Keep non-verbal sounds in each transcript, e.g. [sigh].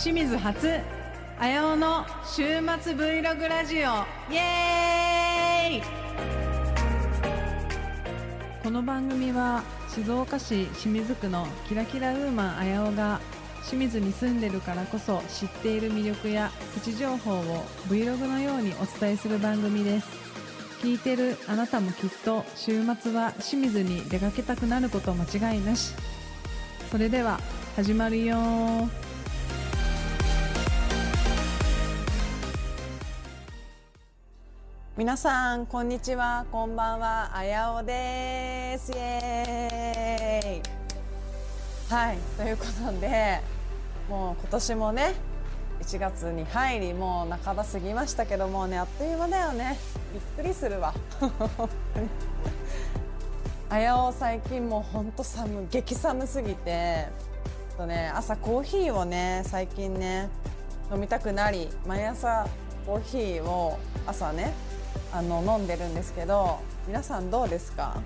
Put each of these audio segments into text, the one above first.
清水初あやおの週末 Vlog ラジオ。イエーイ！この番組は静岡市清水区のキラキラウーマンあやおが清水に住んでるからこそ知っている魅力やプチ情報を Vlog のようにお伝えする番組です。聞いてるあなたもきっと週末は清水に出かけたくなること間違いなし。それでは始まるよ皆さんこんにちは。こんばんは。あやおです。イエーイ。はい。ということでもう今年もね1月に入りもう半ば過ぎましたけどもねあっという間だよね。びっくりするわ。あやお最近もうほんと寒激寒すぎてとね朝コーヒーをね最近ね飲みたくなり毎朝コーヒーを朝ねあの飲んでるんですけど皆さんどうですか？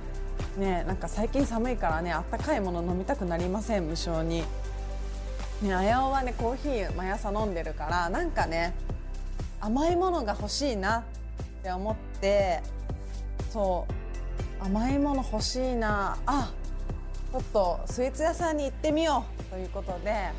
ねなんか最近寒いからねあったかいもの飲みたくなりません？無性に。ねあやおはねコーヒー毎朝飲んでるからなんかね甘いものが欲しいなって思ってそう甘いもの欲しいなあちょっとスイーツ屋さんに行ってみようということで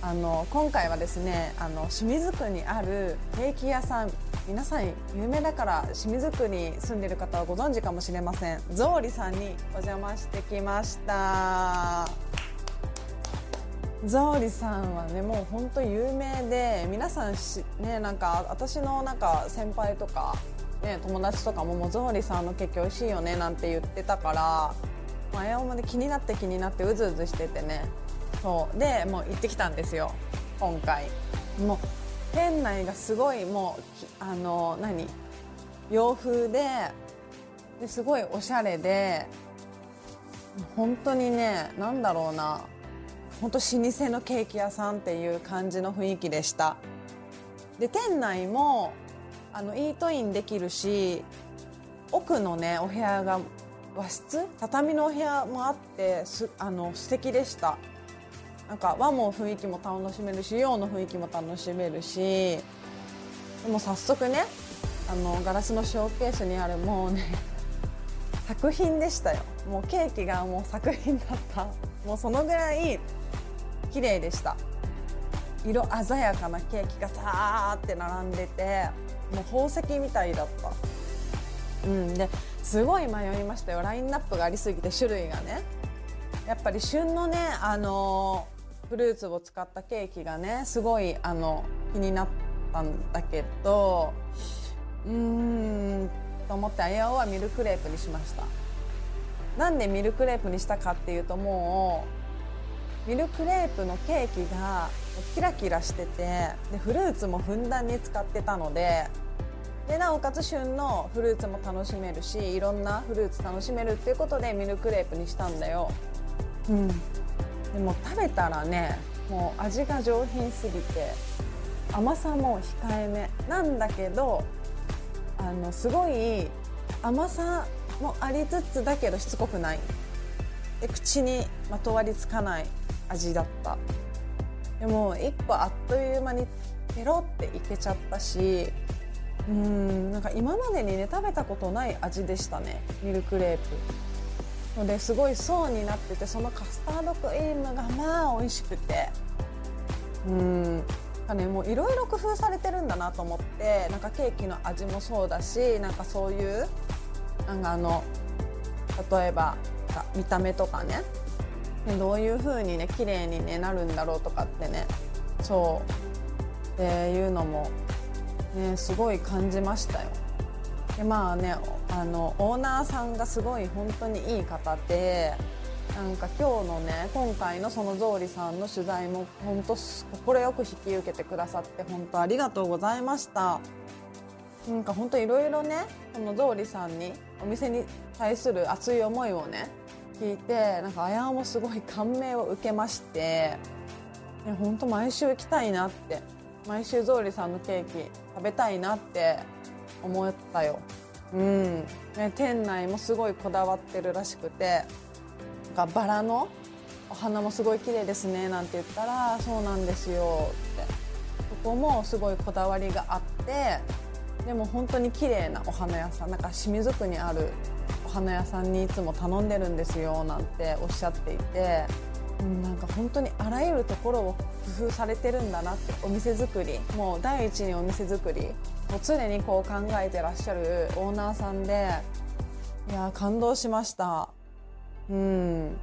あの今回はですねあの清水区にあるケーキ屋さん皆さん有名だから清水区に住んでる方はご存知かもしれません。ゾーリさんにお邪魔してきました。ゾーリさんはねもう本当有名で皆さんしねなんか私のなんか先輩とかね友達とかももうゾーリさんのケーキ美味しいよねなんて言ってたから前まで気になって気になってうずうずしててね。そう。でもう行ってきたんですよ今回。もう店内がすごいもうあの何？洋風でですごいおしゃれで本当にね何だろうな。本当老舗のケーキ屋さんっていう感じの雰囲気でした。で店内もあのイートインできるし奥のねお部屋が和室？畳のお部屋もあってすあの素敵でした。なんか和も雰囲気も楽しめるし洋の雰囲気も楽しめるしでも早速ねあのガラスのショーケースにあるもうね [laughs] 作品でしたよ。もうケーキがもう作品だった。もうそのぐらい綺麗でした。色鮮やかなケーキがザーって並んでてもう宝石みたいだった。うんですごい迷いましたよ。ラインナップがありすぎて種類がね。やっぱり旬のねあのフルーツを使ったケーキがねすごいあの気になったんだけどうーんと思ってあやおはミルクレープにしました。なんでミルクレープにしたかっていうともうミルクレープのケーキがキラキラしててでフルーツもふんだんに使ってたのででなおかつ旬のフルーツも楽しめるしいろんなフルーツ楽しめるっていうことでミルクレープにしたんだよ。うん。でも食べたらねもう味が上品すぎて甘さも控えめ。なんだけどあのすごい甘さもありつつだけどしつこくない。で口にまとわりつかない味だった。でも1個あっという間にペロっていけちゃったしうんなんか今までにね食べたことない味でしたね。ミルクレープ。のですごい層になっててそのカスタードクリームがまあ美味しくて。うん。かねもういろいろ工夫されてるんだなと思ってなんかケーキの味もそうだしなんかそういうなんかあの例えば見た目とかね。どういう風にね綺麗に、ね、なるんだろうとかってね。そう。っていうのも、ね、すごい感じましたよ。でまあねあのオーナーさんがすごい本当にいい方でなんか今日のね今回のそのゾーリさんの取材も本当快く引き受けてくださって本当ありがとうございました。なんか本当いろいろねこのゾーリさんにお店に対する熱い思いをね聞いてなんかあやもすごい感銘を受けまして本当毎週行きたいなって毎週ゾーリさんのケーキ食べたいなって思ったよ。うん、ね、店内もすごいこだわってるらしくてバラのお花もすごい綺麗ですねなんて言ったらそうなんですよって。ここもすごいこだわりがあってでも本当に綺麗なお花屋さんなんか清水区にあるお花屋さんにいつも頼んでるんですよなんておっしゃっていて、なんか本当にあらゆるところを工夫されてるんだなってお店作り。もう第一にお店作り。もう常にこう考えてらっしゃるオーナーさんで。いや感動しました。うん。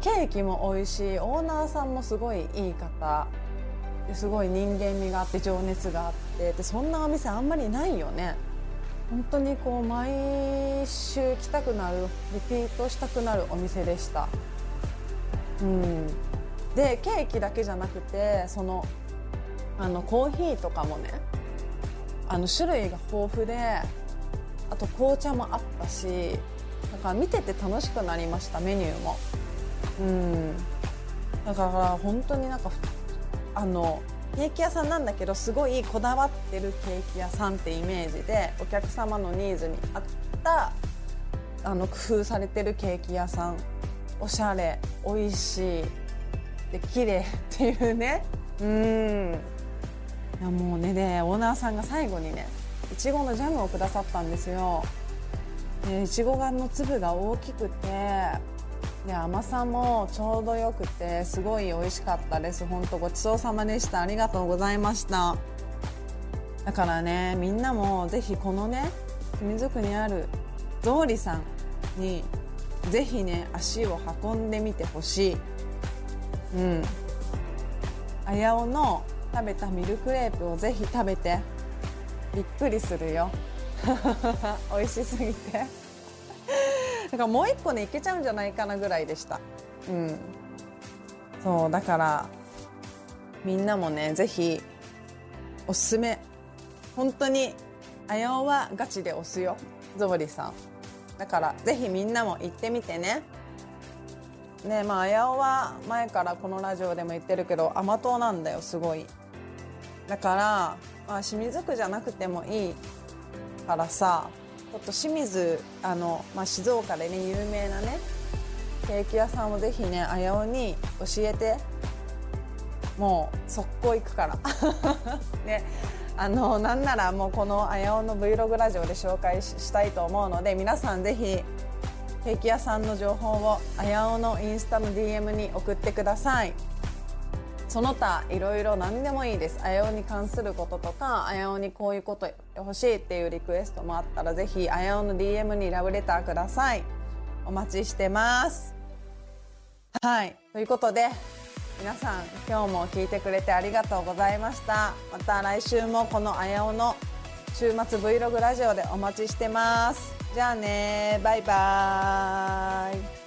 ケーキも美味しい。オーナーさんもすごいいい方。すごい人間味があって情熱があって。でそんなお店あんまりないよね。本当にこう毎週来たくなるリピートしたくなるお店でした。うん。でケーキだけじゃなくてそのあのコーヒーとかもねあの種類が豊富であと紅茶もあったしだから見てて楽しくなりましたメニューも。うん。だから本当になんかあのケーキ屋さんなんだけどすごいこだわってるケーキ屋さんってイメージでお客様のニーズに合ったあの工夫されてるケーキ屋さんおしゃれ美味しいで綺麗っていうね。うん。いやもうねでオーナーさんが最後にねいちごのジャムをくださったんですよ。いちごがの粒が大きくてで甘さもちょうどよくてすごい美味しかったです。本当ごちそうさまでした。ありがとうございました。だからねみんなもぜひこのね清水区にあるゾウリさんにぜひね足を運んでみてほしい。うん。あやおの食べたミルクレープをぜひ食べて。びっくりするよ。[laughs] 美味しすぎて。[laughs] だからもう一個ねいけちゃうんじゃないかなぐらいでした。うん。そうだからみんなもねぜひおすすめ。本当にあやおはガチで押すよ。ゾボリさん。だからぜひみんなも行ってみてね。ねまああやおは前からこのラジオでも言ってるけど甘党なんだよすごい。だから、まあ、清水区じゃなくてもいいからさちょっと清水あの、まあ、静岡でね有名なねケーキ屋さんをぜひねあやおに教えて。もう速攻行くから。[laughs] ね。あのなんならもうこのあやおの Vlog ラジオで紹介したいと思うので皆さんぜひケーキ屋さんの情報をあやおのインスタの DM に送ってください。その他いろいろ何でもいいです。あやおに関することとかあやおにこういうこと欲しいっていうリクエストもあったらぜひあやおの DM にラブレターください。お待ちしてます。はい。ということで皆さん今日も聞いてくれてありがとうございました。また来週もこのあやおの週末 Vlog ラジオでお待ちしてます。じゃあねバイバーイ。